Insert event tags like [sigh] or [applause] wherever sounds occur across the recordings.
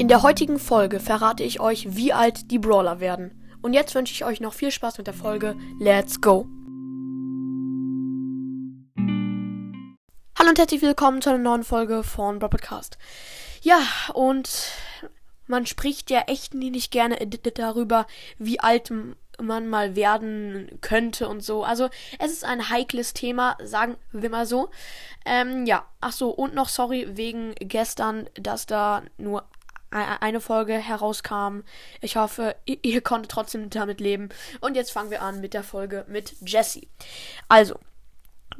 In der heutigen Folge verrate ich euch, wie alt die Brawler werden. Und jetzt wünsche ich euch noch viel Spaß mit der Folge. Let's go! Hallo und herzlich willkommen zu einer neuen Folge von Brawl Podcast. Ja, und man spricht ja echt nicht gerne darüber, wie alt man mal werden könnte und so. Also es ist ein heikles Thema, sagen wir mal so. Ähm, ja, ach so, und noch sorry wegen gestern, dass da nur eine Folge herauskam. Ich hoffe, ihr, ihr [laughs] konntet trotzdem damit leben. Und jetzt fangen wir an mit der Folge mit Jessie. Also,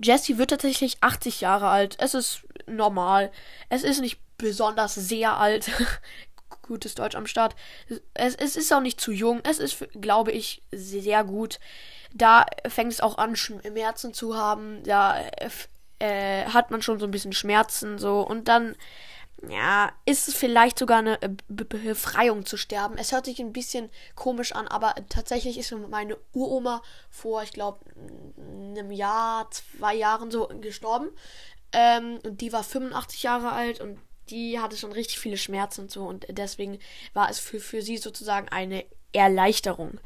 Jessie wird tatsächlich 80 Jahre alt. Es ist normal. Es ist nicht besonders sehr alt. [laughs] Gutes Deutsch am Start. Es, es ist auch nicht zu jung. Es ist, glaube ich, sehr gut. Da fängt es auch an, Schmerzen zu haben. Da äh, hat man schon so ein bisschen Schmerzen so. Und dann ja, ist es vielleicht sogar eine äh, Befreiung zu sterben. Es hört sich ein bisschen komisch an, aber tatsächlich ist meine Uroma vor, ich glaube, einem Jahr, zwei Jahren so gestorben. Ähm, und die war 85 Jahre alt und die hatte schon richtig viele Schmerzen und so. Und deswegen war es für, für sie sozusagen eine Erleichterung.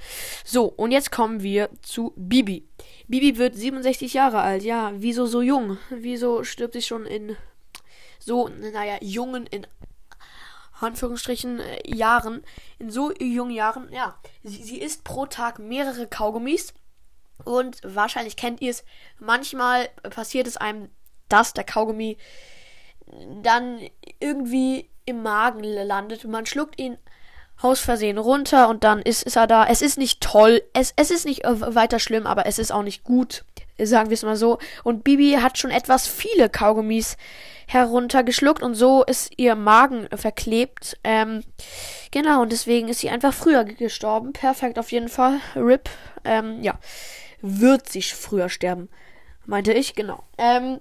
So, und jetzt kommen wir zu Bibi. Bibi wird 67 Jahre alt. Ja, wieso so jung? Wieso stirbt sie schon in so, naja, jungen in Anführungsstrichen äh, Jahren, in so jungen Jahren, ja, sie, sie isst pro Tag mehrere Kaugummis und wahrscheinlich kennt ihr es, manchmal passiert es einem, dass der Kaugummi dann irgendwie im Magen landet man schluckt ihn aus Versehen runter und dann ist, ist er da. Es ist nicht toll, es, es ist nicht äh, weiter schlimm, aber es ist auch nicht gut, sagen wir es mal so. Und Bibi hat schon etwas viele Kaugummis heruntergeschluckt und so ist ihr Magen verklebt. Ähm, genau, und deswegen ist sie einfach früher gestorben. Perfekt auf jeden Fall. RIP. Ähm, ja. Wird sie früher sterben, meinte ich, genau. Ähm,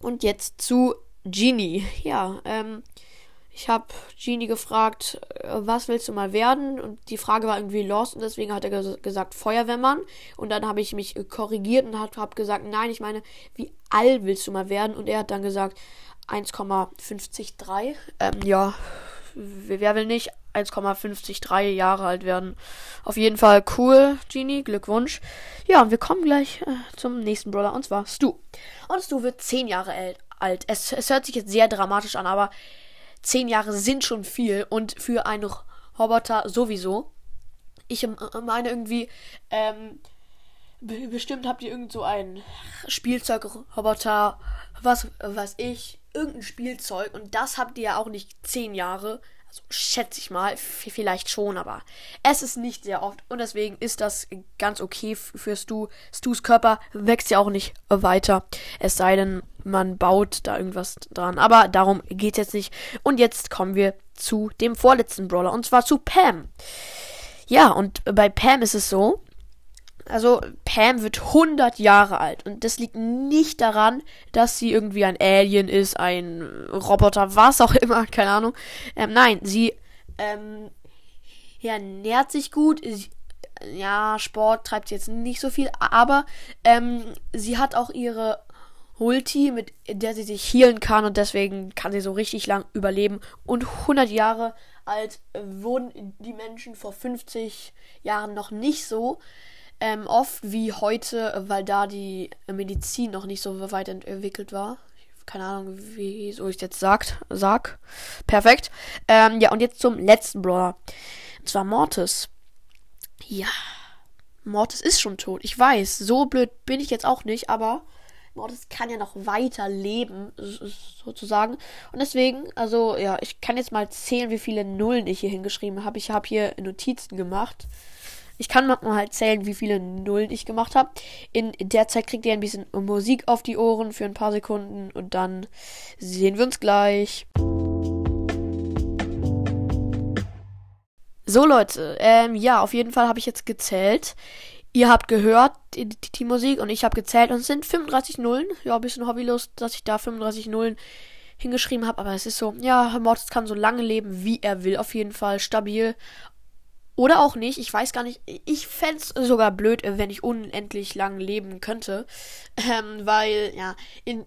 und jetzt zu Genie. Ja, ähm, ich habe Genie gefragt, äh, was willst du mal werden? Und die Frage war irgendwie lost und deswegen hat er ges gesagt Feuerwehrmann. Und dann habe ich mich korrigiert und habe gesagt, nein, ich meine, wie alt willst du mal werden? Und er hat dann gesagt 1,53. Ähm, ja, wer will nicht 1,53 Jahre alt werden? Auf jeden Fall cool, Genie, Glückwunsch. Ja, und wir kommen gleich äh, zum nächsten Brawler und zwar Stu. Und Stu wird 10 Jahre alt. Es, es hört sich jetzt sehr dramatisch an, aber 10 Jahre sind schon viel und für einen Roboter sowieso. Ich meine irgendwie, ähm, bestimmt habt ihr irgend so einen Spielzeugroboter, was weiß ich, irgendein Spielzeug und das habt ihr ja auch nicht 10 Jahre. Also schätze ich mal, vielleicht schon, aber es ist nicht sehr oft und deswegen ist das ganz okay für Stu. Stus Körper wächst ja auch nicht weiter. Es sei denn, man baut da irgendwas dran. Aber darum geht es jetzt nicht. Und jetzt kommen wir zu dem vorletzten Brawler und zwar zu Pam. Ja, und bei Pam ist es so, also Pam wird 100 Jahre alt und das liegt nicht daran, dass sie irgendwie ein Alien ist, ein Roboter, was auch immer, [laughs] keine Ahnung. Ähm, nein, sie ähm, ja, nährt sich gut. Sie, ja, Sport treibt sie jetzt nicht so viel, aber ähm, sie hat auch ihre Ulti, mit der sie sich healen kann und deswegen kann sie so richtig lang überleben. Und 100 Jahre alt wurden die Menschen vor 50 Jahren noch nicht so ähm, oft wie heute, weil da die Medizin noch nicht so weit entwickelt war. Keine Ahnung, wieso ich jetzt sagt, sag. Perfekt. Ähm, ja, und jetzt zum letzten Brawler. Und zwar Mortis. Ja. Mortis ist schon tot. Ich weiß, so blöd bin ich jetzt auch nicht, aber Mortis kann ja noch weiter leben, sozusagen. Und deswegen, also, ja, ich kann jetzt mal zählen, wie viele Nullen ich hier hingeschrieben habe. Ich habe hier Notizen gemacht. Ich kann mal halt zählen, wie viele Nullen ich gemacht habe. In der Zeit kriegt ihr ein bisschen Musik auf die Ohren für ein paar Sekunden und dann sehen wir uns gleich. So Leute, ähm, ja, auf jeden Fall habe ich jetzt gezählt. Ihr habt gehört die, die, die Musik und ich habe gezählt und es sind 35 Nullen. Ja, ein bisschen hobbylos, dass ich da 35 Nullen hingeschrieben habe, aber es ist so, ja, Mortis kann so lange leben, wie er will, auf jeden Fall stabil. Oder auch nicht, ich weiß gar nicht. Ich fände es sogar blöd, wenn ich unendlich lang leben könnte. Ähm, weil, ja, in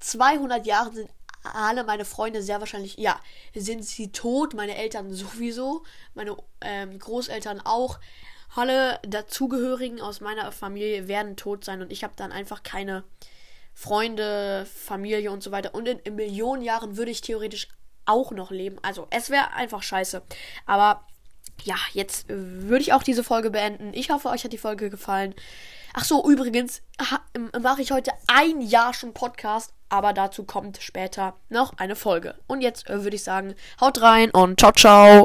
200 Jahren sind alle meine Freunde sehr wahrscheinlich, ja, sind sie tot, meine Eltern sowieso, meine ähm, Großeltern auch. Alle dazugehörigen aus meiner Familie werden tot sein und ich habe dann einfach keine Freunde, Familie und so weiter. Und in, in Millionen Jahren würde ich theoretisch auch noch leben. Also es wäre einfach scheiße. Aber ja, jetzt würde ich auch diese Folge beenden. Ich hoffe, euch hat die Folge gefallen. Ach so, übrigens mache ich heute ein Jahr schon Podcast, aber dazu kommt später noch eine Folge. Und jetzt äh, würde ich sagen, haut rein und ciao, ciao.